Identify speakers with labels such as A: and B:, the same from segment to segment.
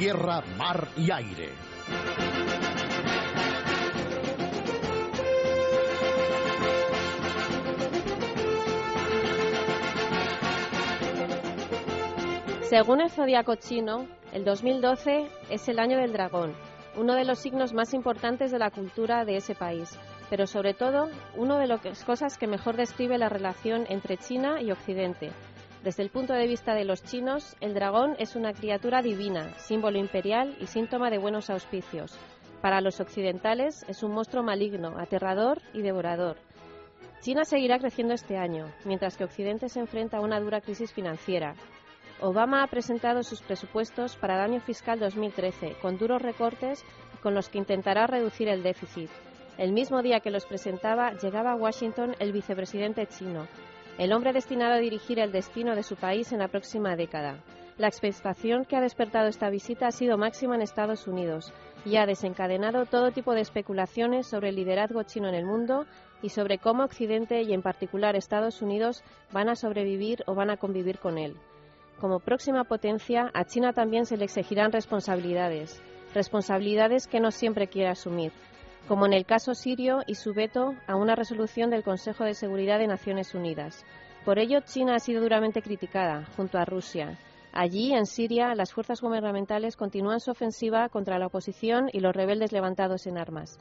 A: tierra, mar y aire.
B: Según el zodiaco chino, el 2012 es el año del dragón, uno de los signos más importantes de la cultura de ese país, pero sobre todo una de las cosas que mejor describe la relación entre China y Occidente. Desde el punto de vista de los chinos, el dragón es una criatura divina, símbolo imperial y síntoma de buenos auspicios. Para los occidentales es un monstruo maligno, aterrador y devorador. China seguirá creciendo este año, mientras que Occidente se enfrenta a una dura crisis financiera, Obama ha presentado sus presupuestos para el año fiscal 2013, con duros recortes con los que intentará reducir el déficit. El mismo día que los presentaba, llegaba a Washington el vicepresidente chino, el hombre destinado a dirigir el destino de su país en la próxima década. La expectación que ha despertado esta visita ha sido máxima en Estados Unidos y ha desencadenado todo tipo de especulaciones sobre el liderazgo chino en el mundo y sobre cómo Occidente y en particular Estados Unidos van a sobrevivir o van a convivir con él. Como próxima potencia, a China también se le exigirán responsabilidades, responsabilidades que no siempre quiere asumir, como en el caso sirio y su veto a una resolución del Consejo de Seguridad de Naciones Unidas. Por ello, China ha sido duramente criticada, junto a Rusia. Allí, en Siria, las fuerzas gubernamentales continúan su ofensiva contra la oposición y los rebeldes levantados en armas.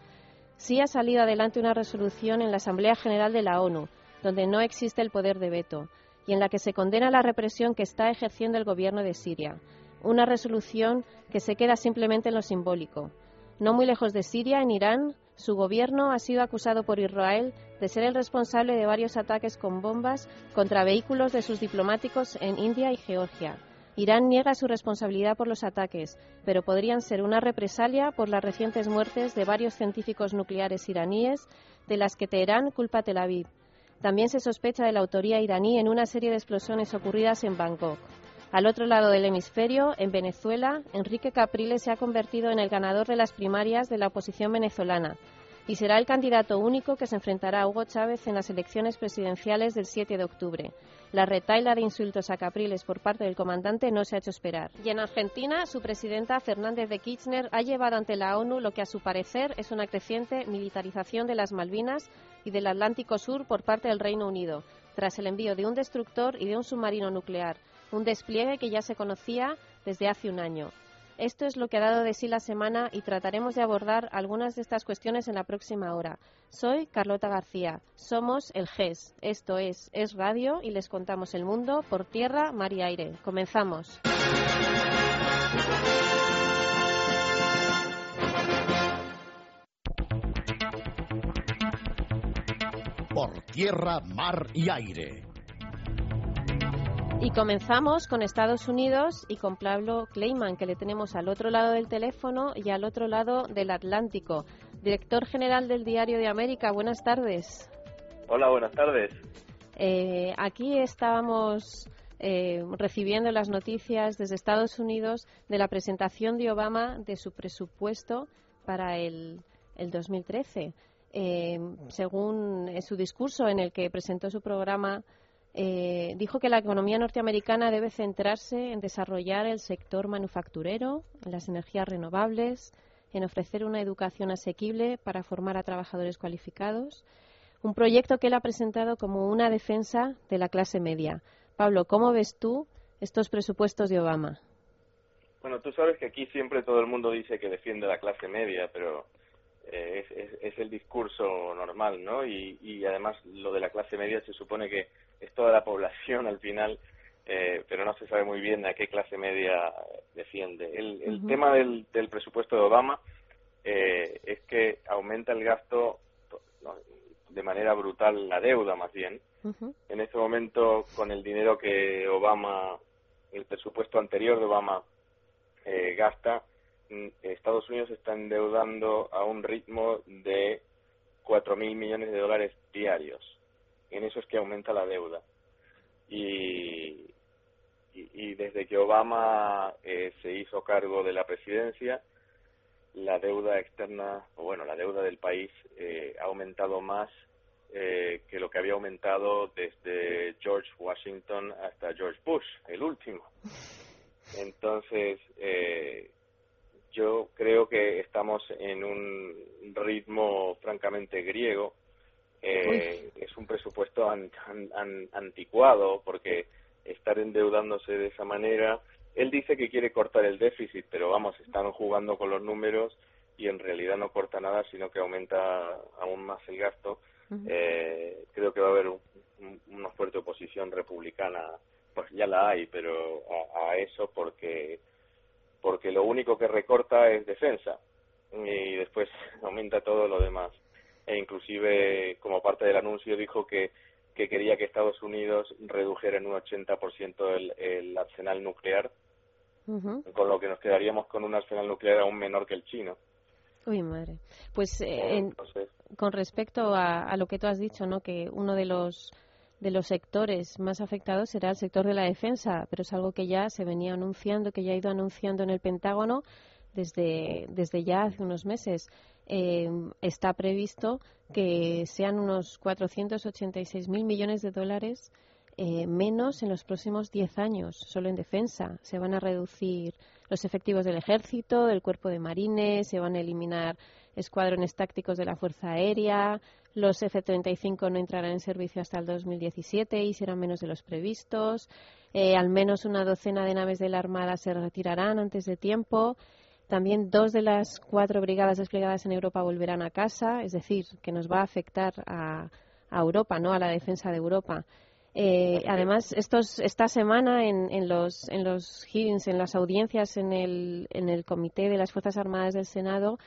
B: Sí ha salido adelante una resolución en la Asamblea General de la ONU, donde no existe el poder de veto y en la que se condena la represión que está ejerciendo el gobierno de Siria. Una resolución que se queda simplemente en lo simbólico. No muy lejos de Siria, en Irán, su gobierno ha sido acusado por Israel de ser el responsable de varios ataques con bombas contra vehículos de sus diplomáticos en India y Georgia. Irán niega su responsabilidad por los ataques, pero podrían ser una represalia por las recientes muertes de varios científicos nucleares iraníes, de las que Teherán culpa a Tel Aviv. También se sospecha de la autoría iraní en una serie de explosiones ocurridas en Bangkok. Al otro lado del hemisferio, en Venezuela, Enrique Capriles se ha convertido en el ganador de las primarias de la oposición venezolana y será el candidato único que se enfrentará a Hugo Chávez en las elecciones presidenciales del 7 de octubre. La retaila de insultos a Capriles por parte del comandante no se ha hecho esperar. Y en Argentina, su presidenta Fernández de Kirchner ha llevado ante la ONU lo que a su parecer es una creciente militarización de las Malvinas y del Atlántico Sur por parte del Reino Unido, tras el envío de un destructor y de un submarino nuclear, un despliegue que ya se conocía desde hace un año. Esto es lo que ha dado de sí la semana y trataremos de abordar algunas de estas cuestiones en la próxima hora. Soy Carlota García. Somos el GES. Esto es Es Radio y les contamos el mundo por tierra, mar y aire. Comenzamos.
A: Por tierra, mar y aire
B: y comenzamos con Estados Unidos y con Pablo Kleiman, que le tenemos al otro lado del teléfono y al otro lado del Atlántico. Director general del Diario de América, buenas tardes.
C: Hola, buenas tardes.
B: Eh, aquí estábamos eh, recibiendo las noticias desde Estados Unidos de la presentación de Obama de su presupuesto para el, el 2013. Eh, según su discurso en el que presentó su programa eh, dijo que la economía norteamericana debe centrarse en desarrollar el sector manufacturero, en las energías renovables, en ofrecer una educación asequible para formar a trabajadores cualificados, un proyecto que él ha presentado como una defensa de la clase media. Pablo, ¿cómo ves tú estos presupuestos de Obama?
C: Bueno, tú sabes que aquí siempre todo el mundo dice que defiende la clase media, pero eh, es, el discurso normal, ¿no? Y, además lo de la clase media se supone que es toda la población al final, eh, pero no se sabe muy bien a qué clase media defiende. El, tema del, presupuesto de Obama eh, es que aumenta el gasto de manera brutal, la deuda más bien. En este momento, con el dinero que Obama, el presupuesto anterior de Obama gasta, Estados Unidos está endeudando a un ritmo de 4.000 millones de dólares diarios. En eso es que aumenta la deuda. Y, y, desde que Obama eh, se hizo cargo de la presidencia, la deuda externa, o bueno, la deuda del país eh, ha aumentado más eh, que lo que había aumentado desde George Washington hasta George Bush, el último. Entonces, eh, yo creo que estamos en un ritmo francamente griego. Eh, es un presupuesto anticuado porque estar endeudándose de esa manera. Él dice que quiere cortar el déficit, pero vamos, están jugando con los números y en realidad no corta nada, sino que aumenta aún más el gasto. eh, creo que va a haber una fuerte oposición republicana, pues ya la hay, pero a, a eso porque porque lo único que recorta es defensa y después aumenta todo lo demás. E inclusive, como parte del anuncio, dijo que, que quería que Estados Unidos redujera en un 80% el, el arsenal nuclear, con lo que nos quedaríamos con un arsenal nuclear aún menor que el chino.
B: Uy, madre. Pues eh, con respecto a, a, lo que tú has dicho, ¿no? Que uno de los de los sectores más afectados será el sector de la defensa, pero es algo que ya se venía anunciando, que ya ha ido anunciando en el Pentágono desde, desde ya hace unos meses. Eh, está previsto que sean unos 486.000 millones de dólares eh, menos en los próximos 10 años, solo en defensa. Se van a reducir los efectivos del ejército, del cuerpo de marines, se van a eliminar escuadrones tácticos de la Fuerza Aérea, los F-35 no entrarán en servicio hasta el 2017 y serán menos de los previstos. Eh, al menos una docena de naves de la Armada se retirarán antes de tiempo. También dos de las cuatro brigadas desplegadas en Europa volverán a casa, es decir, que nos va a afectar a, a Europa, no a la defensa de Europa. Eh, además, estos, esta semana en, en, los, en los hearings, en las audiencias en el, en el Comité de las Fuerzas Armadas del Senado,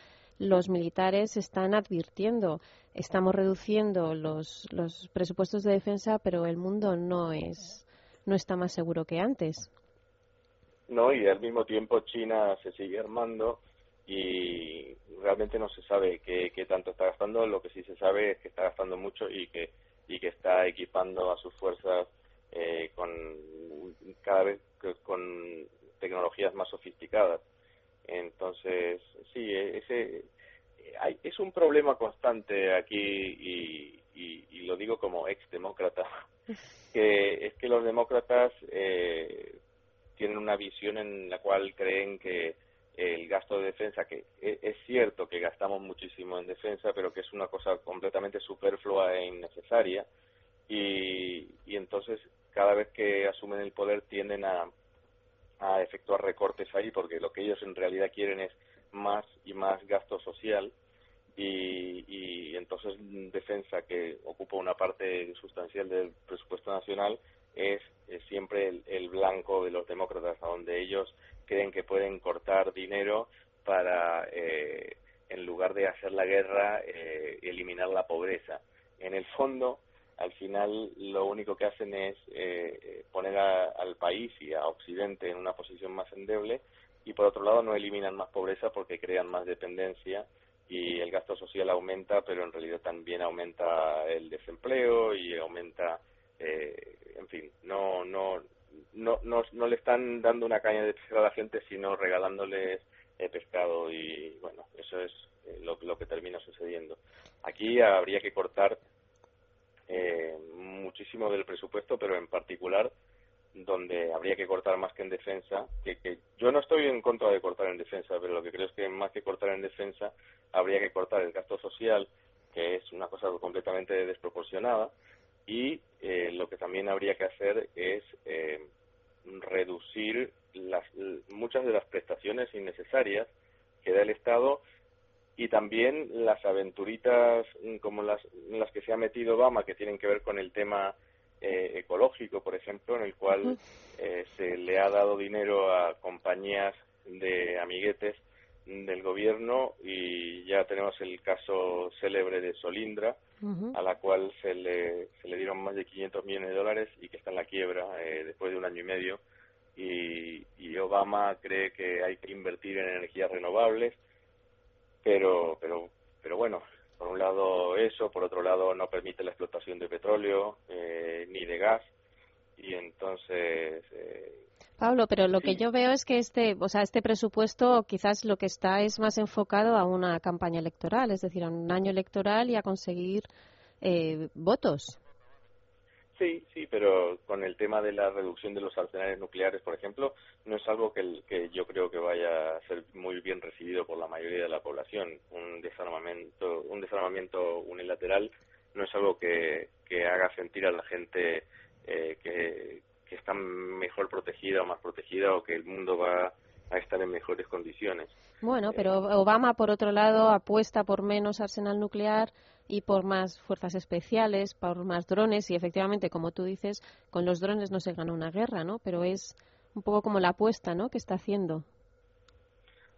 B: los militares están advirtiendo, estamos reduciendo los, los presupuestos de defensa, pero el mundo no es no está más seguro que antes.
C: No, y al mismo tiempo China se sigue armando y realmente no se sabe qué, tanto está gastando. Lo que sí se sabe es que está gastando mucho y que y que está equipando a sus fuerzas eh, con cada vez con tecnologías más sofisticadas. Entonces, sí, ese hay, es un problema constante aquí y, y, y lo digo como ex demócrata, que es que los demócratas eh, tienen una visión en la cual creen que el gasto de defensa, que e, es cierto que gastamos muchísimo en defensa, pero que es una cosa completamente superflua e innecesaria, y, y entonces cada vez que asumen el poder tienden a, a efectuar recortes ahí, porque lo que ellos en realidad quieren es más y más gasto social, y, y entonces defensa que ocupa una parte sustancial del presupuesto nacional es, es siempre el, el, blanco de los demócratas, a donde ellos creen que pueden cortar dinero para, eh, en lugar de hacer la guerra, eh, eliminar la pobreza. En el fondo, al final, lo único que hacen es eh, poner a, al país y a Occidente en una posición más endeble y, por otro lado, no eliminan más pobreza porque crean más dependencia y el gasto social aumenta, pero en realidad también aumenta el desempleo y aumenta eh, en fin, no, no, no, no, no le están dando una caña de pescado a la gente, sino regalándoles eh, pescado y bueno, eso es eh, lo, que termina sucediendo. Aquí habría que cortar eh, muchísimo del presupuesto, pero en particular donde habría que cortar más que en defensa, que, que yo no estoy en contra de cortar en defensa, pero lo que creo es que más que cortar en defensa habría que cortar el gasto social, que es una cosa completamente desproporcionada, y eh, lo que también habría que hacer es eh, reducir las, muchas de las prestaciones innecesarias que da el Estado y también las aventuritas como las, las que se ha metido Obama que tienen que ver con el tema eh, ecológico, por ejemplo, en el cual eh, se le ha dado dinero a compañías de amiguetes del gobierno y ya tenemos el caso célebre de Solindra, uh -huh. a la cual se le, se le dieron más de 500 millones de dólares y que está en la quiebra eh, después de un año y medio. Y, y, Obama cree que hay que invertir en energías renovables, pero, pero, pero bueno, por un lado eso, por otro lado no permite la explotación de petróleo eh, ni de gas y entonces eh,
B: Pablo, pero lo sí. que yo veo es que este, o sea, este presupuesto quizás lo que está es más enfocado a una campaña electoral, es decir, a un año electoral y a conseguir eh, votos.
C: Sí, sí, pero con el tema de la reducción de los arsenales nucleares, por ejemplo, no es algo que, que yo creo que vaya a ser muy bien recibido por la mayoría de la población. Un desarmamento, un desarmamento unilateral no es algo que, que haga sentir a la gente eh, que, que está mejor protegida o más protegida o que el mundo va a estar en mejores condiciones.
B: Bueno, eh, pero Obama, por otro lado, apuesta por menos arsenal nuclear y por más fuerzas especiales, por más drones y efectivamente, como tú dices, con los drones no se gana una guerra, ¿no? Pero es un poco como la apuesta, ¿no? Que está haciendo.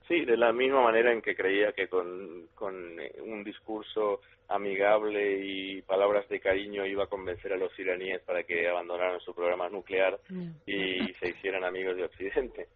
C: Sí, de la misma manera en que creía que con, con eh, un discurso amigable y palabras de cariño iba a convencer a los iraníes para que abandonaran su programa nuclear y se hicieran amigos de Occidente.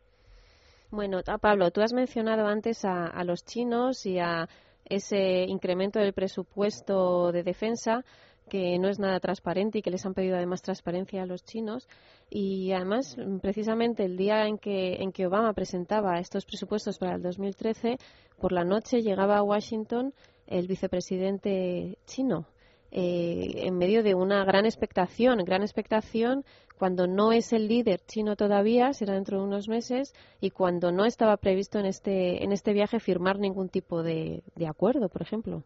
B: Bueno, Pablo, tú has mencionado antes a, a los chinos y a ese incremento del presupuesto de defensa que no es nada transparente y que les han pedido además transparencia a los chinos. Y además, precisamente el día en que, en que Obama presentaba estos presupuestos para el 2013, por la noche llegaba a Washington el vicepresidente chino. Eh, en medio de una gran expectación, gran expectación cuando no es el líder chino todavía, será dentro de unos meses, y cuando no estaba previsto en este, en este viaje firmar ningún tipo de, acuerdo, por ejemplo.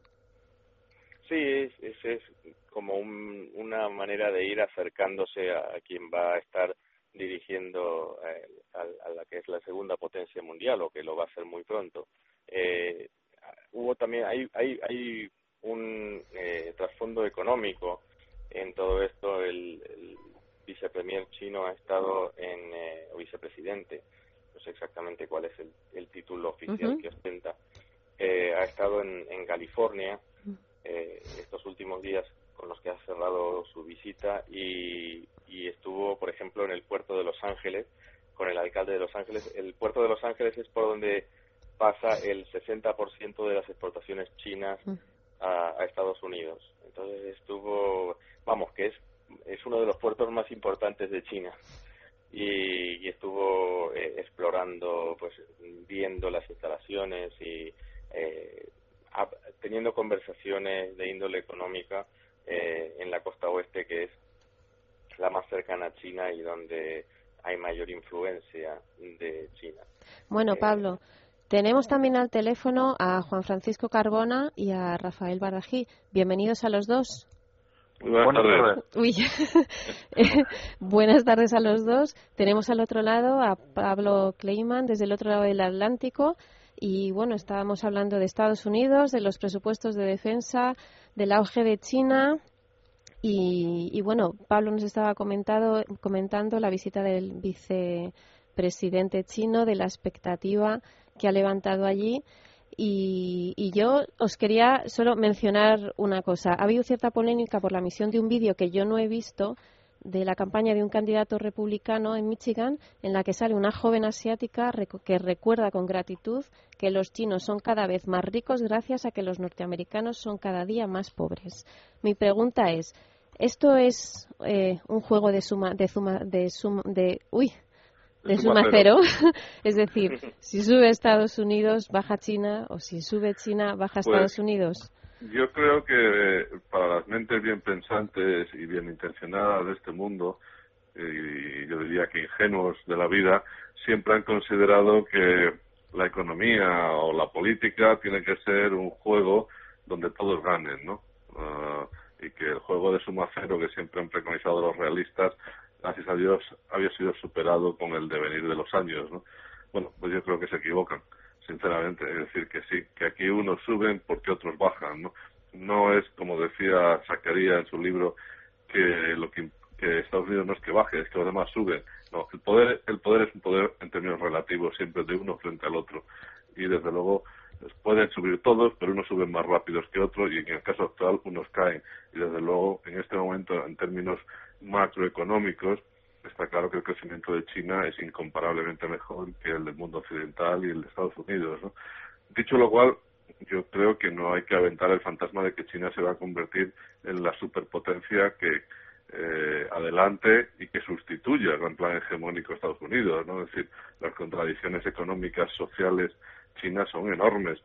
C: Sí, es, es, como una manera de ir acercándose a, quien va a estar dirigiendo eh, a, la que es la segunda potencia mundial o que lo va a hacer muy pronto. Eh, hubo también hay hay hay un eh, trasfondo económico en todo esto. El, el vicepremier chino ha estado en, eh, o vicepresidente, no sé exactamente cuál es el, título oficial que ostenta, eh, ha estado en, en California eh, estos últimos días con los que ha cerrado su visita y, y estuvo, por ejemplo, en el puerto de Los Ángeles con el alcalde de Los Ángeles. El puerto de Los Ángeles es por donde pasa el 60% de las exportaciones chinas a, Estados Unidos. Entonces estuvo, vamos, que es, es uno de los puertos más importantes de China. Y, estuvo eh, explorando, pues viendo las instalaciones y eh, teniendo conversaciones de índole económica eh, en la costa oeste, que es la más cercana a China y donde hay mayor influencia de China.
B: Bueno, Pablo, tenemos también al teléfono a Juan Francisco Carbona y a Rafael Barají. Bienvenidos a los dos.
D: Buenas
B: tardes. Buenas tardes a los dos. Tenemos al otro lado a Pablo Kleiman desde el otro lado del Atlántico. Y bueno, estábamos hablando de Estados Unidos, de los presupuestos de defensa, del auge de China. Y, y bueno, Pablo nos estaba comentado, comentando la visita del vicepresidente chino, de la expectativa que ha levantado allí. Y, yo os quería solo mencionar una cosa. Ha habido cierta polémica por la misión de un vídeo que yo no he visto de la campaña de un candidato republicano en Michigan, en la que sale una joven asiática que recuerda con gratitud que los chinos son cada vez más ricos gracias a que los norteamericanos son cada día más pobres. Mi pregunta es, ¿esto es eh, un juego de suma, de suma, de suma, de, uy, de suma cero. es decir, si sube Estados Unidos, baja China, o si sube China, baja pues, Estados Unidos.
D: Yo creo que para las mentes bien pensantes y bien intencionadas de este mundo, y yo diría que ingenuos de la vida, siempre han considerado que la economía o la política tiene que ser un juego donde todos ganen, ¿no? Ah, y que el juego de suma cero que siempre han preconizado los realistas gracias a Dios, había sido superado con el devenir de los años, ¿no? Bueno, pues yo creo que se equivocan, sinceramente. Es decir, que sí, que aquí unos suben porque otros bajan, ¿no? No es, como decía Zacarías en su libro, que lo que, que Estados Unidos no es que baje, es que los demás suben. No, el poder, el poder es un poder en términos relativos, siempre de uno frente al otro. Y desde luego, pues, pueden subir todos, pero unos suben más rápidos que otros y en el caso actual unos caen. Y desde luego, en este momento, en términos macroeconómicos, está claro que el crecimiento de China es incomparablemente mejor que el del mundo occidental y el de Estados Unidos. ¿no? Dicho lo cual, yo creo que no hay que aventar el fantasma de que China se va a convertir en la superpotencia que eh, adelante y que sustituya el gran plan hegemónico Estados Unidos. ¿no? Es decir, las contradicciones económicas, sociales chinas son enormes.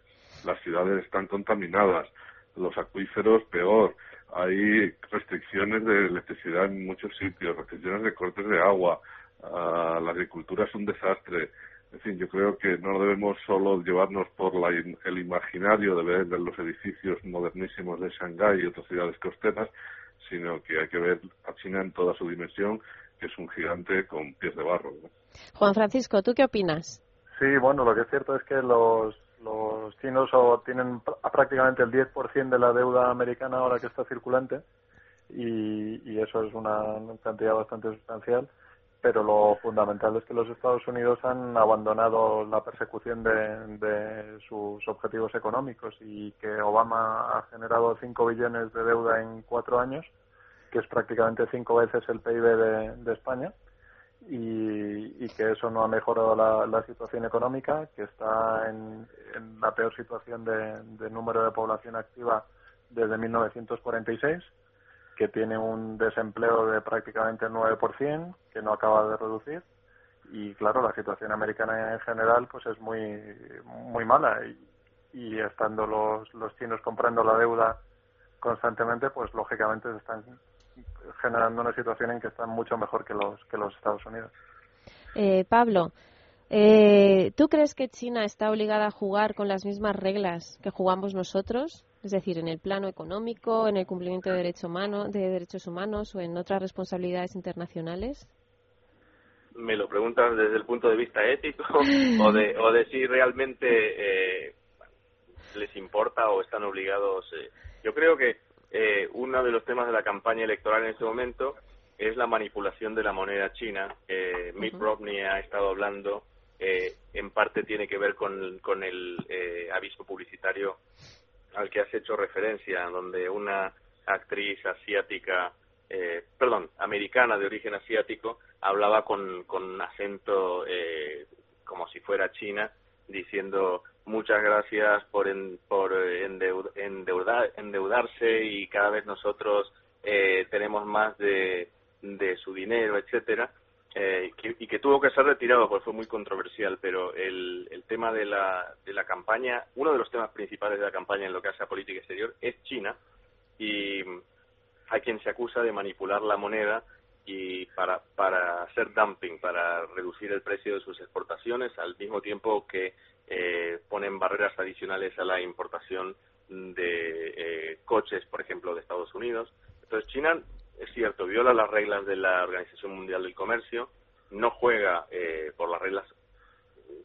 D: Las ciudades están contaminadas, los acuíferos peor, hay restricciones de electricidad en muchos sitios, restricciones de cortes de agua, uh, la agricultura es un desastre. En fin, yo creo que no debemos solo llevarnos por la, el imaginario de ver los edificios modernísimos de Shanghái y otras ciudades costeras, sino que hay que ver a China en toda su dimensión, que es un gigante con pies de barro.
B: Juan Francisco, ¿tú qué opinas?
E: Sí, bueno, lo que es cierto es que los, los chinos tienen prácticamente el 10% de la deuda americana ahora que está circulante y, eso es una cantidad bastante sustancial pero lo fundamental es que los Estados Unidos han abandonado la persecución de, sus objetivos económicos y que Obama ha generado 5 billones de deuda en cuatro años, que es prácticamente cinco veces el PIB de España, y, que eso no ha mejorado la, la situación económica, que está en, en la peor situación de, de número de población activa desde 1946 que tiene un desempleo de prácticamente el 9%, que no acaba de reducir. Y claro, la situación americana en general pues es muy, muy mala. Y, y estando los, los chinos comprando la deuda constantemente, pues lógicamente se están generando una situación en que están mucho mejor que los, que los Estados Unidos.
B: Eh, Pablo, eh, ¿tú crees que China está obligada a jugar con las mismas reglas que jugamos nosotros? es decir, en el plano económico, en el cumplimiento de, derecho humano, de derechos humanos o en otras responsabilidades internacionales?
C: Me lo preguntas desde el punto de vista ético o de, o de si realmente eh, les importa o están obligados. Eh. Yo creo que eh, uno de los temas de la campaña electoral en este momento es la manipulación de la moneda china. Eh, Mitt Romney ha estado hablando, eh, en parte tiene que ver con, con el eh, aviso publicitario al que has hecho referencia, donde una actriz asiática, eh, perdón, americana de origen asiático, hablaba con, con acento eh, como si fuera china, diciendo muchas gracias por, en, por endeudar, endeudarse y cada vez nosotros eh, tenemos más de, de su dinero, etcétera eh, y que tuvo que ser retirado porque fue muy controversial, pero el, el tema de la, de la campaña, uno de los temas principales de la campaña en lo que hace a política exterior es China y hay quien se acusa de manipular la moneda y para, para hacer dumping, para reducir el precio de sus exportaciones, al mismo tiempo que eh, ponen barreras adicionales a la importación de eh, coches, por ejemplo, de Estados Unidos. Entonces, China es cierto, viola las reglas de la Organización Mundial del Comercio, no juega eh, por las reglas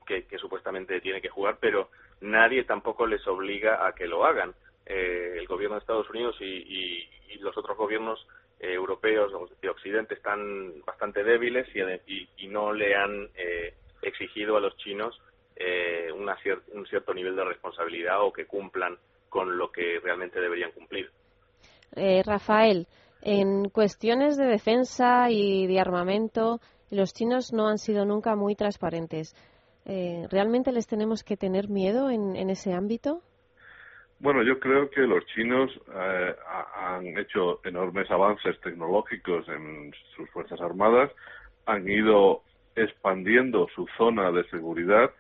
C: que, supuestamente tiene que jugar, pero nadie tampoco les obliga a que lo hagan. Eh, el gobierno de Estados Unidos y, y, y los otros gobiernos eh, europeos de Occidente están bastante débiles y, y no le han eh, exigido a los chinos eh, una cier un cierto nivel de responsabilidad o que cumplan con lo que realmente deberían cumplir.
B: Eh, Rafael, en cuestiones de defensa y de armamento, los chinos no han sido nunca muy transparentes. Eh, ¿Realmente les tenemos que tener miedo en, ese ámbito?
D: Bueno, yo creo que los chinos eh, han hecho enormes avances tecnológicos en sus Fuerzas Armadas, han ido expandiendo su zona de seguridad,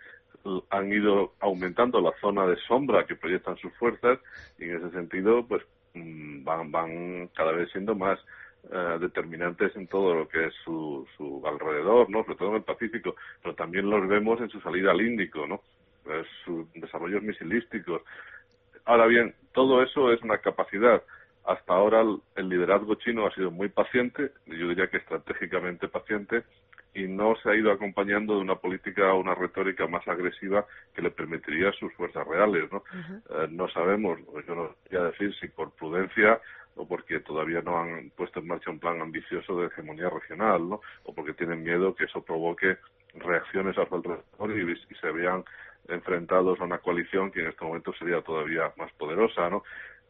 D: han ido aumentando la zona de sombra que proyectan sus fuerzas y en ese sentido, pues Mm, van, van cada vez siendo más uh, determinantes en todo lo que es su, su alrededor, ¿no? Sobre todo en el Pacífico, pero también los vemos en su salida al Índico, ¿no? Eh, sus desarrollos misilísticos. Ahora bien, todo eso es una capacidad. Hasta ahora el, liderazgo chino ha sido muy paciente, yo diría que estratégicamente paciente, y no se ha ido acompañando de una política o una retórica más agresiva que le permitiría sus fuerzas reales. No, uh -huh. eh, no sabemos, yo no voy a decir si por prudencia o porque todavía no han puesto en marcha un plan ambicioso de hegemonía regional, ¿no? o porque tienen miedo que eso provoque reacciones a su alrededor y, y se vean enfrentados a una coalición que en este momento sería todavía más poderosa, ¿no?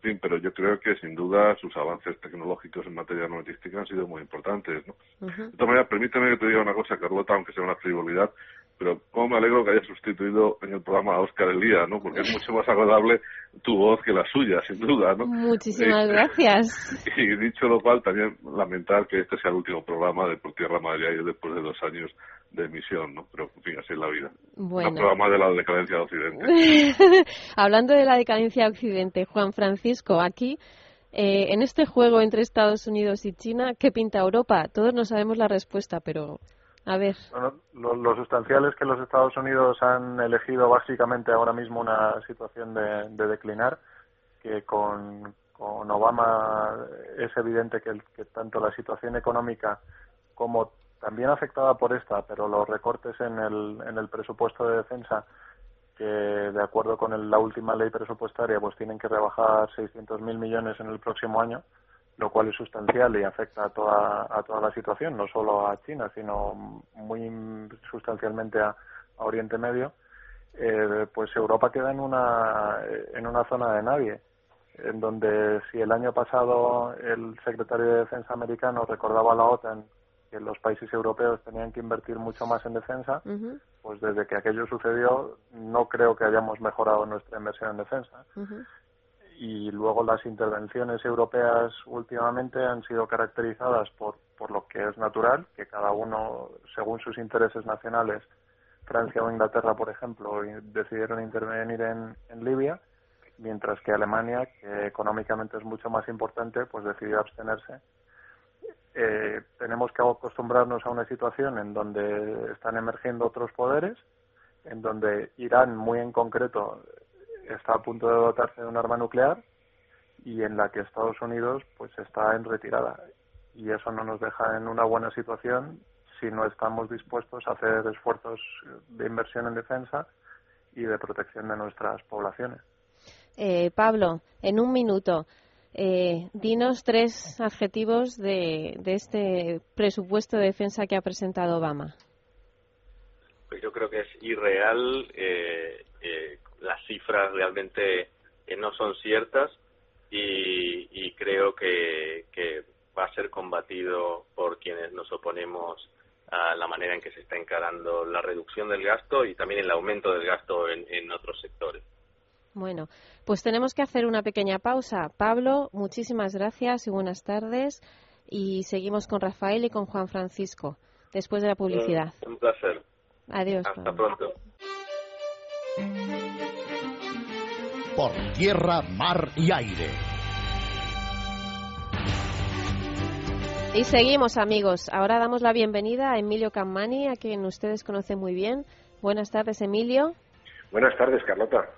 D: fin, pero yo creo que sin duda sus avances tecnológicos en materia armamentística han sido muy importantes. ¿no? Uh -huh. De todas maneras, permíteme que te diga una cosa, Carlota, aunque sea una frivolidad, pero cómo me alegro que hayas sustituido en el programa a Oscar Elía, ¿no? Porque es mucho más agradable tu voz que la suya, sin duda, ¿no?
B: Muchísimas y, gracias.
D: Y dicho lo cual, también lamentar que este sea el último programa de Por Tierra Madre después de dos años de emisión, ¿no? Pero, en fin, así es la vida.
B: Bueno.
D: Un programa de la decadencia de Occidente.
B: Hablando de la decadencia de Occidente, Juan Francisco, aquí Eh, en este juego entre Estados Unidos y China, ¿qué pinta Europa? Todos no sabemos la respuesta, pero a ver.
E: Bueno, lo, sustancial es que los Estados Unidos han elegido básicamente ahora mismo una situación de, declinar, que con, con, Obama es evidente que, que tanto la situación económica como también afectada por esta, pero los recortes en el, en el presupuesto de defensa que de acuerdo con la última ley presupuestaria pues tienen que rebajar 600.000 millones en el próximo año, lo cual es sustancial y afecta a toda, a toda la situación, no solo a China, sino muy sustancialmente a, Oriente Medio, eh, pues Europa queda en una, en una zona de nadie, en donde si el año pasado el secretario de Defensa americano recordaba a la OTAN que los países europeos tenían que invertir mucho más en defensa, pues desde que aquello sucedió no creo que hayamos mejorado nuestra inversión en defensa. Y luego las intervenciones europeas últimamente han sido caracterizadas por, por lo que es natural, que cada uno, según sus intereses nacionales, Francia o Inglaterra, por ejemplo, decidieron intervenir en, en Libia, mientras que Alemania, que económicamente es mucho más importante, pues decidió abstenerse eh, tenemos que acostumbrarnos a una situación en donde están emergiendo otros poderes, en donde Irán, muy en concreto, está a punto de dotarse de un arma nuclear y en la que Estados Unidos pues está en retirada y eso no nos deja en una buena situación si no estamos dispuestos a hacer esfuerzos de inversión en defensa y de protección de nuestras poblaciones.
B: Eh, Pablo, en un minuto, eh, dinos tres adjetivos de, este presupuesto de defensa que ha presentado Obama.
C: Pues yo creo que es irreal, eh, eh, las cifras realmente no son ciertas y, creo que, va a ser combatido por quienes nos oponemos a la manera en que se está encarando la reducción del gasto y también el aumento del gasto en otros sectores.
B: Bueno, pues tenemos que hacer una pequeña pausa. Pablo, muchísimas gracias y buenas tardes. Y seguimos con Rafael y con Juan Francisco después de la publicidad.
C: Un, placer.
B: Adiós.
C: Hasta pronto.
A: Por tierra, mar y aire.
B: Y seguimos, amigos. Ahora damos la bienvenida a Emilio Cammani, a quien ustedes conocen muy bien. Buenas tardes, Emilio.
F: Buenas tardes, Carlota.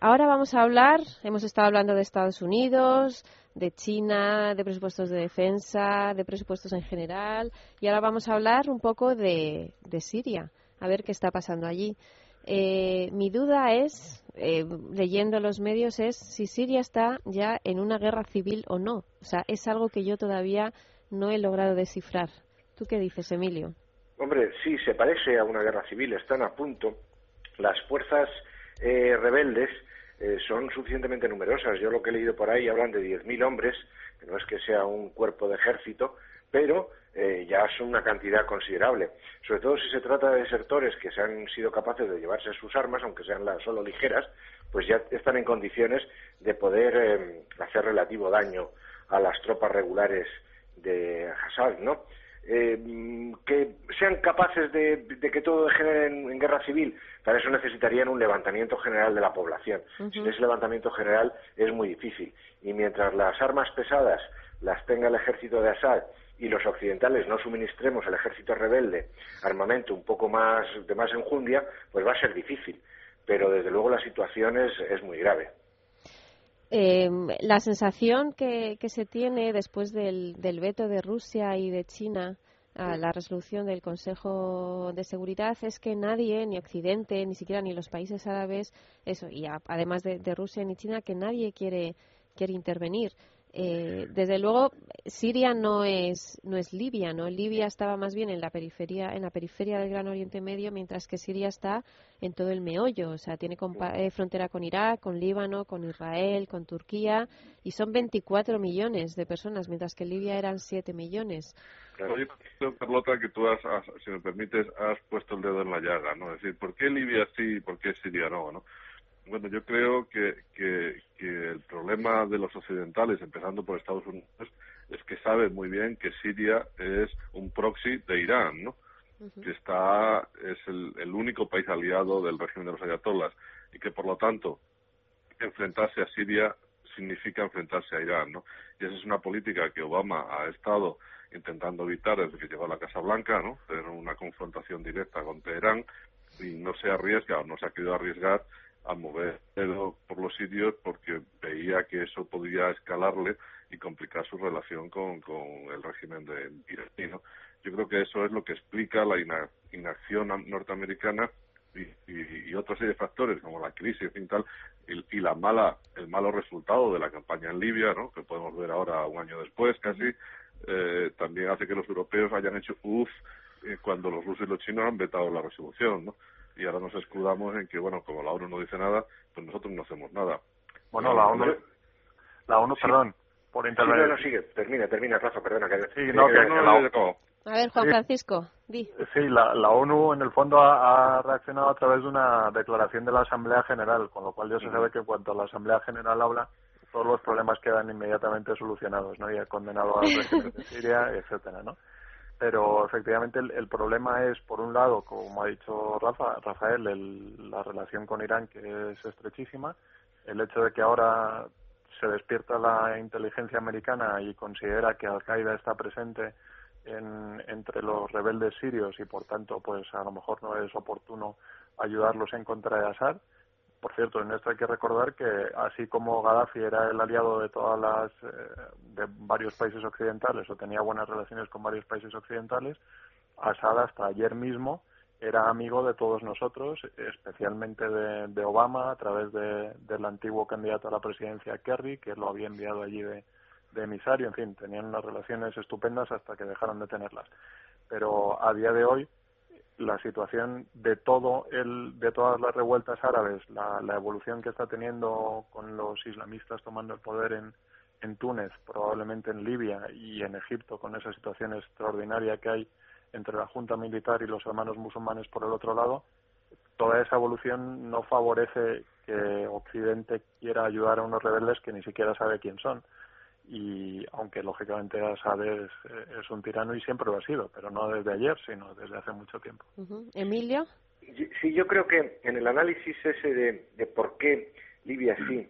B: Ahora vamos a hablar, hemos estado hablando de Estados Unidos, de China, de presupuestos de defensa, de presupuestos en general, y ahora vamos a hablar un poco de, Siria, a ver qué está pasando allí. Eh, mi duda es, eh, leyendo los medios, es si Siria está ya en una guerra civil o no. O sea, es algo que yo todavía no he logrado descifrar. ¿Tú qué dices, Emilio?
F: Hombre, sí, se parece a una guerra civil. Están a punto. Las fuerzas eh, rebeldes eh, son suficientemente numerosas. Yo lo que he leído por ahí hablan de 10.000 hombres, que no es que sea un cuerpo de ejército, pero eh, ya son una cantidad considerable. Sobre todo si se trata de sectores que se han sido capaces de llevarse sus armas, aunque sean las solo ligeras, pues ya están en condiciones de poder eh, hacer relativo daño a las tropas regulares de Assad, ¿no? Eh, que sean capaces de, que todo degenere en, guerra civil, para eso necesitarían un levantamiento general de la población. ese levantamiento general es muy difícil. Y mientras las armas pesadas las tenga el ejército de Assad y los occidentales no suministremos al ejército rebelde armamento un poco más de más enjundia, pues va a ser difícil. Pero desde luego la situación es, muy grave.
B: Eh, la sensación que, se tiene después del, veto de Rusia y de China a la resolución del Consejo de Seguridad es que nadie, ni Occidente, ni siquiera ni los países árabes, eso, y además de, de Rusia ni China, que nadie quiere, quiere intervenir. Eh, desde luego, Siria no es, no es Libia, ¿no? Libia estaba más bien en la periferia, en la periferia del Gran Oriente Medio, mientras que Siria está en todo el meollo, o sea, tiene eh, frontera con Irak, con Líbano, con Israel, con Turquía, y son 24 millones de personas, mientras que Libia eran 7 millones.
D: Claro, yo creo, Carlota, que tú, has, si me permites, has puesto el dedo en la llaga, ¿no? Es decir, ¿por qué Libia sí y por qué Siria no, no? Bueno, yo creo que, que, el problema de los occidentales, empezando por Estados Unidos, es que saben muy bien que Siria es un proxy de Irán, ¿no? Que está, es el, el único país aliado del régimen de los ayatolás y que por lo tanto enfrentarse a Siria significa enfrentarse a Irán, ¿no? Y esa es una política que Obama ha estado intentando evitar desde que llegó a la Casa Blanca, ¿no? Tener una confrontación directa con Teherán y no se arriesga o no se ha querido arriesgar a mover por los sitios porque veía que eso podía escalarle y complicar su relación con, con el régimen de Irán. Yo creo que eso es lo que explica la inacción norteamericana y, y, otra serie de factores como la crisis y tal y, la mala el malo resultado de la campaña en Libia ¿no? que podemos ver ahora un año después casi eh, también hace que los europeos hayan hecho uff eh, cuando los rusos y los chinos han vetado la resolución ¿no? Y ahora nos escudamos en que bueno como la ONU no dice nada pues nosotros no hacemos nada
E: bueno la ONU la ONU perdón por intervenir
F: sí, no, sigue termina termina Rafa perdona que
E: sí, no, que, que,
B: la... A ver, Juan Francisco,
E: di. Sí, la, la ONU en el fondo ha, reaccionado a través de una declaración de la Asamblea General, con lo cual ya se sabe que en cuanto la Asamblea General habla, todos los problemas quedan inmediatamente solucionados, ¿no? Y ha condenado a los de Siria, etcétera, ¿no? Pero efectivamente el, problema es, por un lado, como ha dicho Rafa, Rafael, el, la relación con Irán, que es estrechísima, el hecho de que ahora se despierta la inteligencia americana y considera que Al-Qaeda está presente entre los rebeldes sirios y por tanto pues a lo mejor no es oportuno ayudarlos en contra de Assad. Por cierto, en esto hay que recordar que así como Gaddafi era el aliado de todas las eh, de varios países occidentales o tenía buenas relaciones con varios países occidentales, Assad hasta ayer mismo era amigo de todos nosotros, especialmente de, de Obama a través de, del antiguo candidato a la presidencia Kerry, que lo había enviado allí de, de emisario, en fin, tenían unas relaciones estupendas hasta que dejaron de tenerlas. Pero a día de hoy la situación de todo el de todas las revueltas árabes, la, evolución que está teniendo con los islamistas tomando el poder en, en Túnez, probablemente en Libia y en Egipto con esa situación extraordinaria que hay entre la junta militar y los hermanos musulmanes por el otro lado, toda esa evolución no favorece que Occidente quiera ayudar a unos rebeldes que ni siquiera sabe quién son y aunque lógicamente Assad es, es, un tirano y siempre lo ha sido, pero no desde ayer, sino desde hace mucho tiempo.
B: Emilio.
F: Sí, yo creo que en el análisis ese de, de por qué Libia sí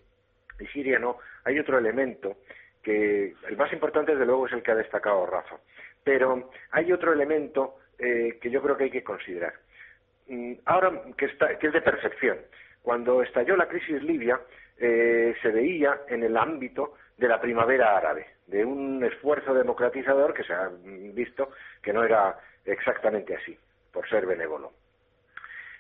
F: y Siria no, hay otro elemento que el más importante desde luego es el que ha destacado Rafa, pero hay otro elemento eh, que yo creo que hay que considerar. Mm, ahora que, está, que es de percepción. Cuando estalló la crisis libia, eh, se veía en el ámbito de la primavera árabe, de un esfuerzo democratizador que se ha visto que no era exactamente así, por ser benévolo.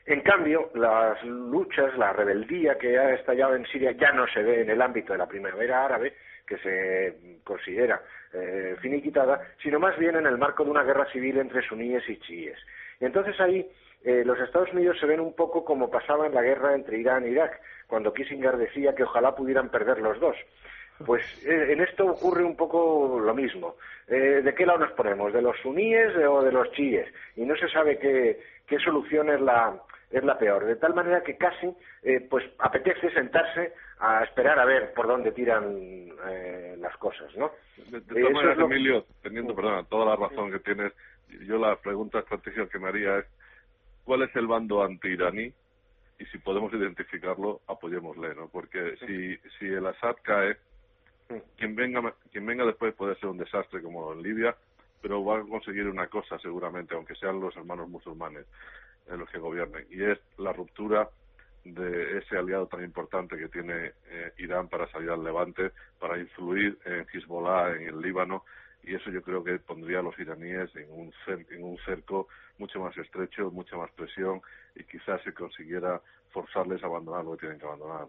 F: En cambio, las luchas, la rebeldía que ha estallado en Siria ya no se ve en el ámbito de la primavera árabe, que se considera eh, finiquitada, sino más bien en el marco de una guerra civil entre suníes y chiíes. Y entonces ahí eh, los Estados Unidos se ven un poco como pasaba en la guerra entre Irán e Irak, cuando Kissinger decía que ojalá pudieran perder los dos. Pues eh, en esto ocurre un poco lo mismo. Eh, ¿De qué lado nos ponemos? ¿De los suníes o de los chiíes? Y no se sabe qué, qué solución es la, es la peor. De tal manera que casi eh, pues apetece sentarse a esperar a ver por dónde tiran las cosas, ¿no?
D: De, todas maneras, Emilio, teniendo perdona, toda la razón que tienes, yo la pregunta estratégica que me haría es ¿cuál es el bando anti-iraní? Y si podemos identificarlo, apoyémosle, ¿no? Porque si, si el Assad cae, quien venga, quien venga después puede ser un desastre como en Libia, pero va a conseguir una cosa seguramente, aunque sean los hermanos musulmanes en los que gobiernen, y es la ruptura de ese aliado tan importante que tiene eh, Irán para salir al Levante, para influir en Hezbollah, en el Líbano, y eso yo creo que pondría a los iraníes en un, en un cerco mucho más estrecho, mucha más presión, y quizás se consiguiera forzarles a abandonar lo que tienen que abandonar.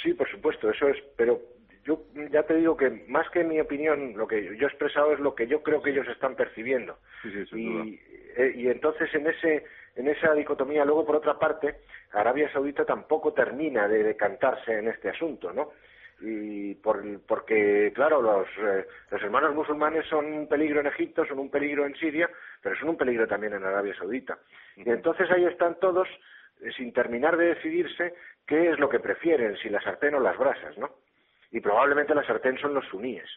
F: Sí, por supuesto, eso es, pero yo ya te digo que más que mi opinión, lo que yo he expresado es lo que yo creo que ellos están percibiendo. y, eh, y entonces en ese en esa dicotomía luego por otra parte Arabia Saudita tampoco termina de decantarse en este asunto, ¿no? y por, porque claro los, eh, los hermanos musulmanes son un peligro en Egipto, son un peligro en Siria, pero son un peligro también en Arabia Saudita. Y entonces ahí están todos eh, sin terminar de decidirse qué es lo que prefieren, si la sartén o las brasas, ¿no? Y probablemente la sartén son los suníes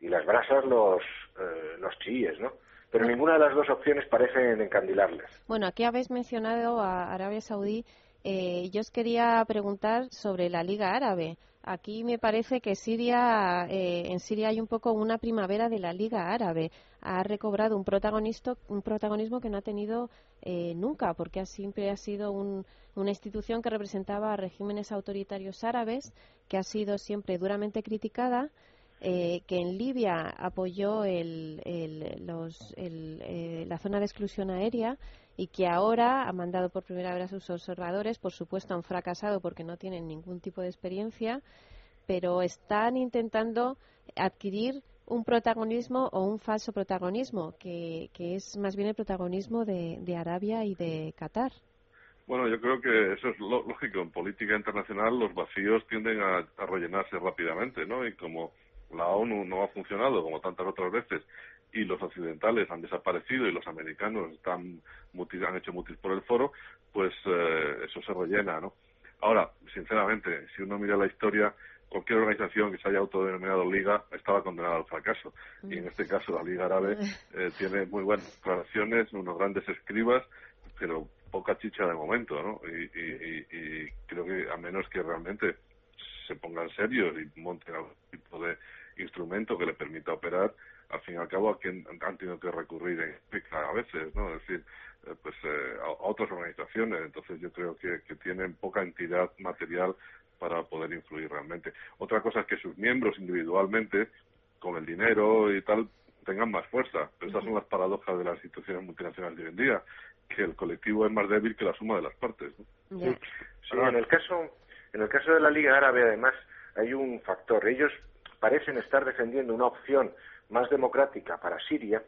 F: y las brasas los, eh, los chiíes, ¿no? Pero ninguna de las dos opciones parecen encandilarles.
B: Bueno, aquí habéis mencionado a Arabia Saudí. Eh, yo os quería preguntar sobre la Liga Árabe. Aquí me parece que Siria, eh, en Siria hay un poco una primavera de la Liga Árabe. Ha recobrado un, un protagonismo que no ha tenido eh, nunca, porque siempre ha sido una institución que representaba a regímenes autoritarios árabes, que ha sido siempre duramente criticada. Eh, que en Libia apoyó el, la zona de exclusión aérea y que ahora ha mandado por primera vez a sus observadores, por supuesto han fracasado porque no tienen ningún tipo de experiencia, pero están intentando adquirir un protagonismo o un falso protagonismo, que, es más bien el protagonismo de, Arabia y de Qatar.
D: Bueno, yo creo que eso es lógico. En política internacional los vacíos tienden a, a rellenarse rápidamente, ¿no? Y como la ONU no ha funcionado como tantas otras veces y los occidentales han desaparecido y los americanos están han hecho mutis por el foro, pues eh, eso se rellena, ¿no? Ahora, sinceramente, si uno mira la historia, cualquier organización que se haya autodenominado liga estaba condenada al fracaso. Y en este caso la Liga Árabe eh, tiene muy buenas declaraciones, unos grandes escribas, pero poca chicha de momento, ¿no? Y, y creo que a menos que realmente se pongan serios y monten algún tipo de instrumento que le permita operar, al fin y al cabo a quien han tenido que recurrir a veces, ¿no? Es decir, eh, pues eh, a, otras organizaciones. Entonces yo creo que, tienen poca entidad material para poder influir realmente. Otra cosa es que sus miembros individualmente, con el dinero y tal, tengan más fuerza. Pero estas son las paradojas de las instituciones multinacionales de hoy en día, que el colectivo es más débil que la suma de las partes.
F: ¿no? Sí. en el caso en el caso de la Liga Árabe además hay un factor. Ellos parecen estar defendiendo una opción más democrática para Siria,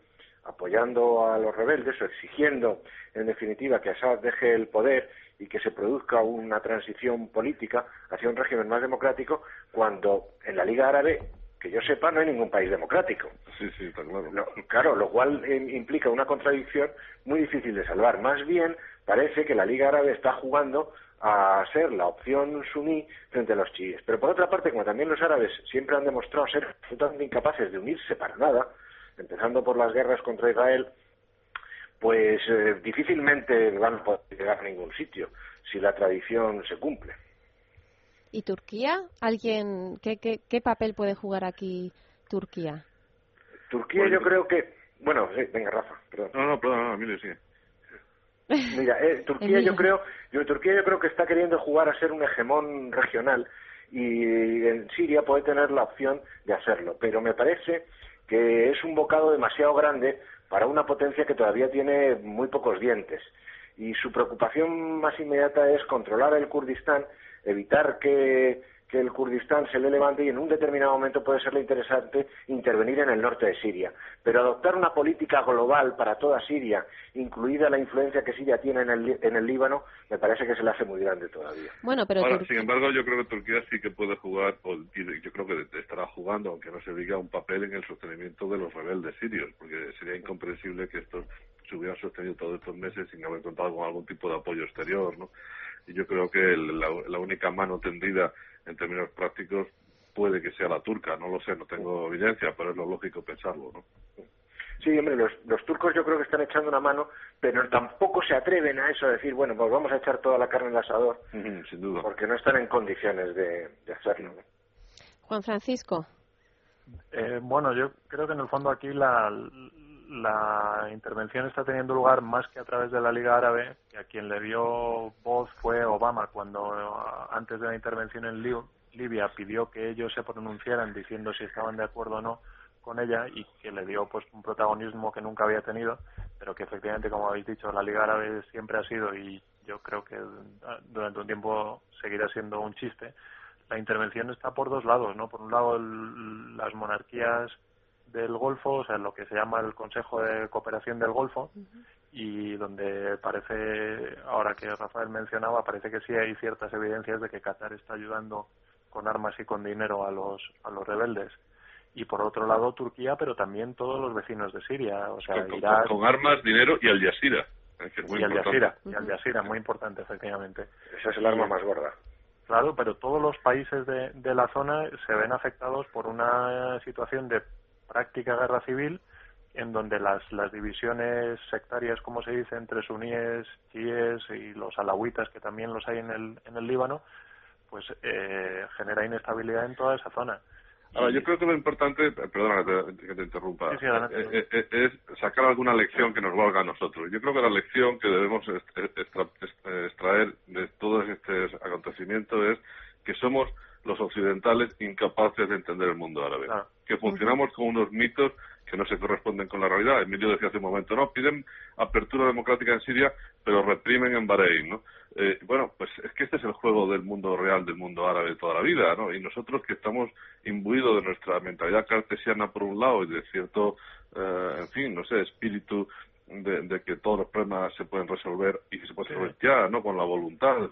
F: apoyando a los rebeldes o exigiendo, en definitiva, que Assad deje el poder y que se produzca una transición política hacia un régimen más democrático, cuando en la Liga Árabe, que yo sepa, no hay ningún país democrático.
D: Sí, sí, está claro.
F: claro, lo cual eh, implica una contradicción muy difícil de salvar. Más bien, parece que la Liga Árabe está jugando a ser la opción suní frente a los chiíes. Pero por otra parte, como también los árabes siempre han demostrado ser absolutamente incapaces de unirse para nada, empezando por las guerras contra Israel, pues eh, difícilmente van a poder llegar a ningún sitio si la tradición se cumple.
B: ¿Y Turquía? ¿Alguien qué, qué, qué papel puede jugar aquí Turquía?
F: Turquía yo creo que... Bueno, sí, venga, Rafa, perdón.
D: No, no, perdón, no, sí.
F: Mira, eh, Turquía yo creo, yo Turquía yo creo que está queriendo jugar a ser un hegemón regional y en Siria puede tener la opción de hacerlo, pero me parece que es un bocado demasiado grande para una potencia que todavía tiene muy pocos dientes. Y su preocupación más inmediata es controlar el Kurdistán, evitar que que el Kurdistán se le levante y en un determinado momento puede serle interesante intervenir en el norte de Siria. Pero adoptar una política global para toda Siria, incluida la influencia que Siria tiene en el, en el Líbano, me parece que se le hace muy grande todavía.
B: Bueno, pero
D: sin embargo, yo creo que Turquía sí que puede jugar, o yo creo que estará jugando, aunque no se diga, un papel en el sostenimiento de los rebeldes sirios, porque sería incomprensible que estos se hubieran sostenido todos estos meses sin haber contado con algún tipo de apoyo exterior, ¿no? Y yo creo que la única mano tendida en términos prácticos puede que sea la turca, no lo sé, no tengo evidencia, pero es lo lógico pensarlo, ¿no?
F: Sí, hombre, los, los turcos yo creo que están echando una mano, pero tampoco se atreven a eso, a decir, bueno, pues vamos a echar toda la carne en el asador,
D: sin duda.
F: porque no están en condiciones de, hacerlo.
B: Juan Francisco.
E: Eh, bueno, yo creo que en el fondo aquí la, la intervención está teniendo lugar más que a través de la Liga Árabe, que a quien le dio voz fue Obama cuando antes de la intervención en Libia pidió que ellos se pronunciaran diciendo si estaban de acuerdo o no con ella y que le dio pues un protagonismo que nunca había tenido, pero que efectivamente, como habéis dicho, la Liga Árabe siempre ha sido y yo creo que durante un tiempo seguirá siendo un chiste. La intervención está por dos lados, ¿no? Por un lado, las monarquías del Golfo, o sea, lo que se llama el Consejo de Cooperación del Golfo, y donde parece, ahora que Rafael mencionaba, parece que sí hay ciertas evidencias de que Qatar está ayudando con armas y con dinero a los, a los rebeldes. Y por otro lado, Turquía, pero también todos los vecinos de Siria, o sea,
D: con, con, armas, dinero y Al Jazeera.
E: Eh, y Al Jazeera, y Al Jazeera, muy importante, efectivamente.
F: Esa es el arma más gorda.
E: Claro, pero todos los países de, de la zona se ven afectados por una situación de práctica guerra civil en donde las, las divisiones sectarias, como se dice, entre suníes, chiíes y los alawitas, que también los hay en el, en el Líbano, pues eh, genera inestabilidad en toda esa zona.
D: Ahora, yo creo que lo importante, perdona que te, interrumpa, eh, eh, es, sacar alguna lección que nos valga a nosotros. Yo creo que la lección que debemos extraer de todos estos acontecimientos es que somos los occidentales incapaces de entender el mundo árabe, que funcionamos con unos mitos que no se corresponden con la realidad. Emilio decía hace un momento, no, piden apertura democrática en Siria, pero reprimen en Bahrein, ¿no? Eh, bueno, pues es que este es el juego del mundo real, del mundo árabe de toda la vida, ¿no? Y nosotros que estamos imbuidos de nuestra mentalidad cartesiana por un lado y de cierto, eh, en fin, no sé, espíritu de, que todos los problemas se pueden resolver y se pueden resolver ya, ¿no? Con la voluntad.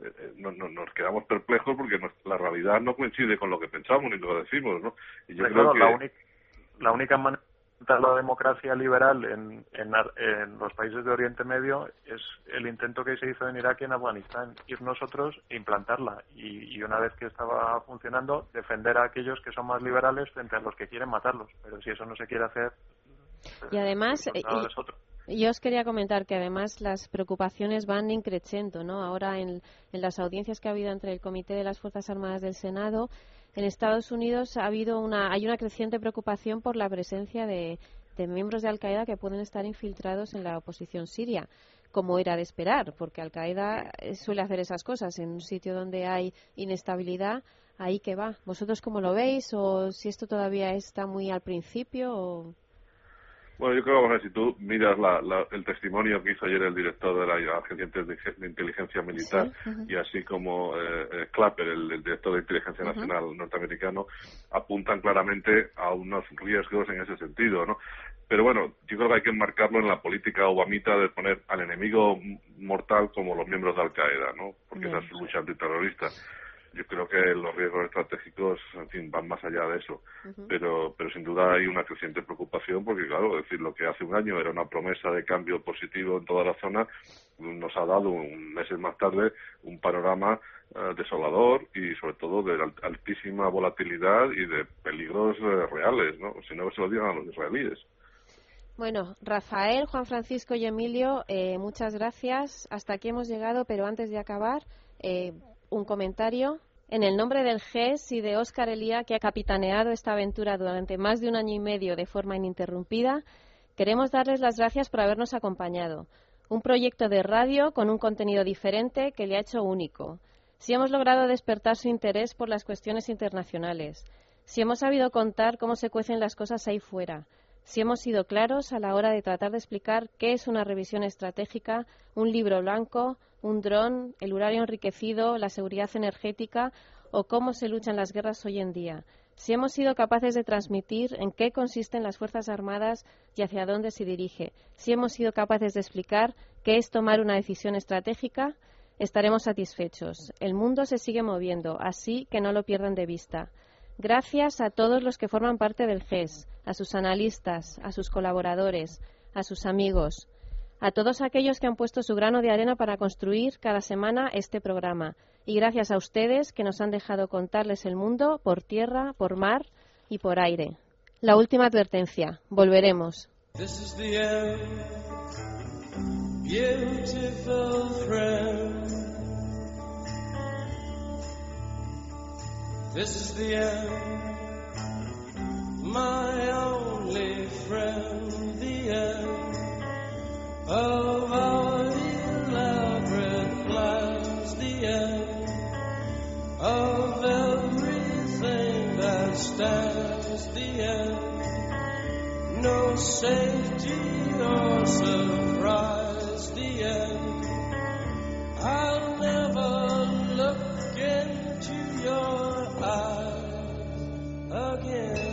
D: Eh, no, nos quedamos perplejos porque la realidad no coincide con lo que pensamos ni lo que decimos, ¿no?
E: Y yo creo que... la, la única manera la democracia liberal en, en, los países de Oriente Medio es el intento que se hizo en Irak y en Afganistán, ir nosotros e implantarla. Y, una vez que estaba funcionando, defender a aquellos que son más liberales frente a los que quieren matarlos. Pero si eso no se quiere hacer.
B: Y además. Yo os quería comentar que además las preocupaciones van increciendo, ¿no? Ahora en, las audiencias que ha habido entre el Comité de las Fuerzas Armadas del Senado en Estados Unidos ha habido una, hay una creciente preocupación por la presencia de, miembros de Al Qaeda que pueden estar infiltrados en la oposición siria, como era de esperar, porque Al Qaeda eh, suele hacer esas cosas en un sitio donde hay inestabilidad. Ahí que va. ¿Vosotros cómo lo veis? ¿O si esto todavía está muy al principio? O...
D: Bueno, yo creo que si tú miras el testimonio que hizo ayer el director de la Agencia de Inteligencia Militar y así como eh, eh, Clapper, el, director de Inteligencia Nacional norteamericano, apuntan claramente a unos riesgos en ese sentido, ¿no? Pero bueno, yo creo que hay que enmarcarlo en la política obamita de poner al enemigo mortal como los miembros de Al Qaeda, ¿no? Porque esa es su lucha antiterrorista yo creo que los riesgos estratégicos, en fin, van más allá de eso. Pero, pero sin duda hay una creciente preocupación porque, claro, decir, lo que hace un año era una promesa de cambio positivo en toda la zona, nos ha dado un meses más tarde un panorama eh, desolador y sobre todo de altísima volatilidad y de peligros eh, reales, ¿no? Si no se lo digan a los israelíes.
B: Bueno, Rafael, Juan Francisco y Emilio, eh, muchas gracias. Hasta aquí hemos llegado, pero antes de acabar, eh, un comentario. En el nombre del GES y de Óscar Elía, que ha capitaneado esta aventura durante más de un año y medio de forma ininterrumpida, queremos darles las gracias por habernos acompañado. Un proyecto de radio con un contenido diferente que le ha hecho único. Si hemos logrado despertar su interés por las cuestiones internacionales. Si hemos sabido contar cómo se cuecen las cosas ahí fuera si hemos sido claros a la hora de tratar de explicar qué es una revisión estratégica, un libro blanco, un dron, el uranio enriquecido, la seguridad energética o cómo se luchan las guerras hoy en día. Si hemos sido capaces de transmitir en qué consisten las Fuerzas Armadas y hacia dónde se dirige. Si hemos sido capaces de explicar qué es tomar una decisión estratégica, estaremos satisfechos. El mundo se sigue moviendo, así que no lo pierdan de vista. Gracias a todos los que forman parte del GES, a sus analistas, a sus colaboradores, a sus amigos, a todos aquellos que han puesto su grano de arena para construir cada semana este programa. Y gracias a ustedes que nos han dejado contarles el mundo por tierra, por mar y por aire. La última advertencia. Volveremos. Of our elaborate plans, the end of everything that stands, the end, no safety or surprise, the end. I'll never look into your eyes again.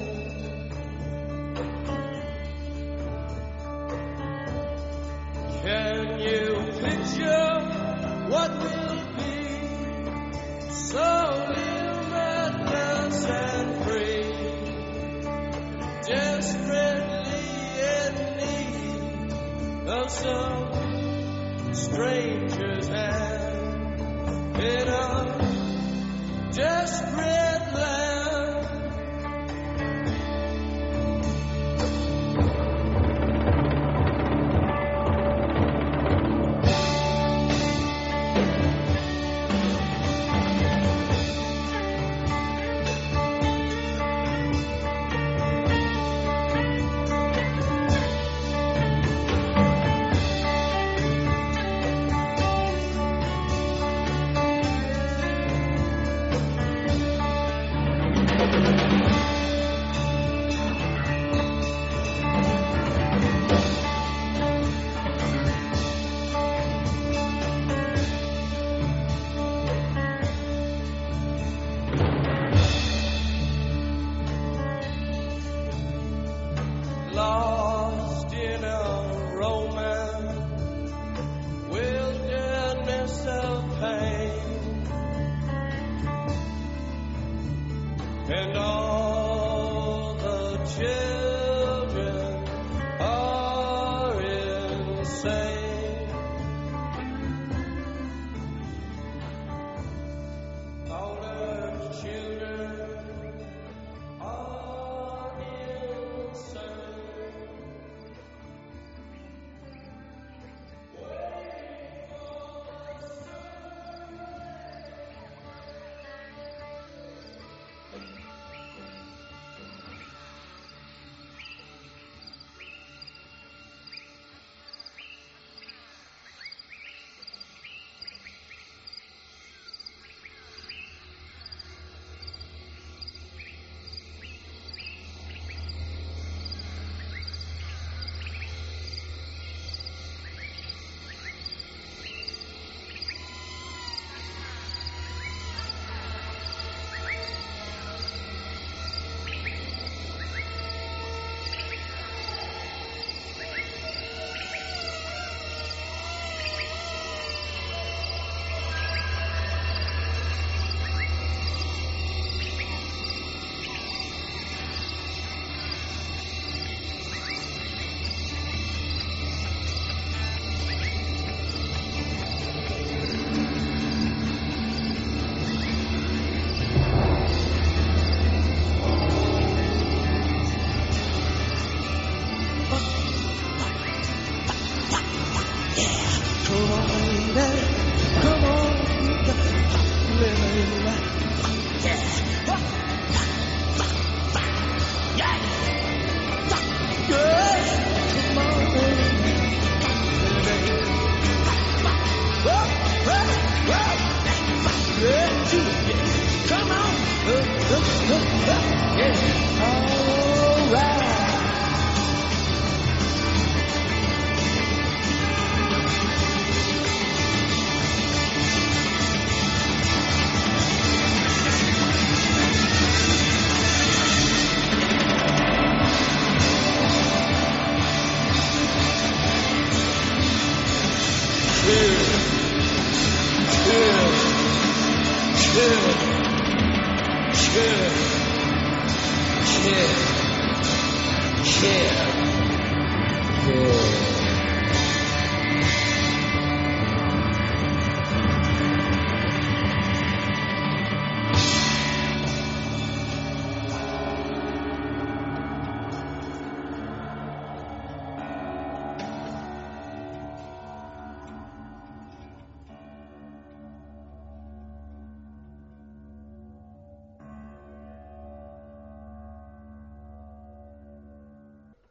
B: Some stranger's hand in a desperate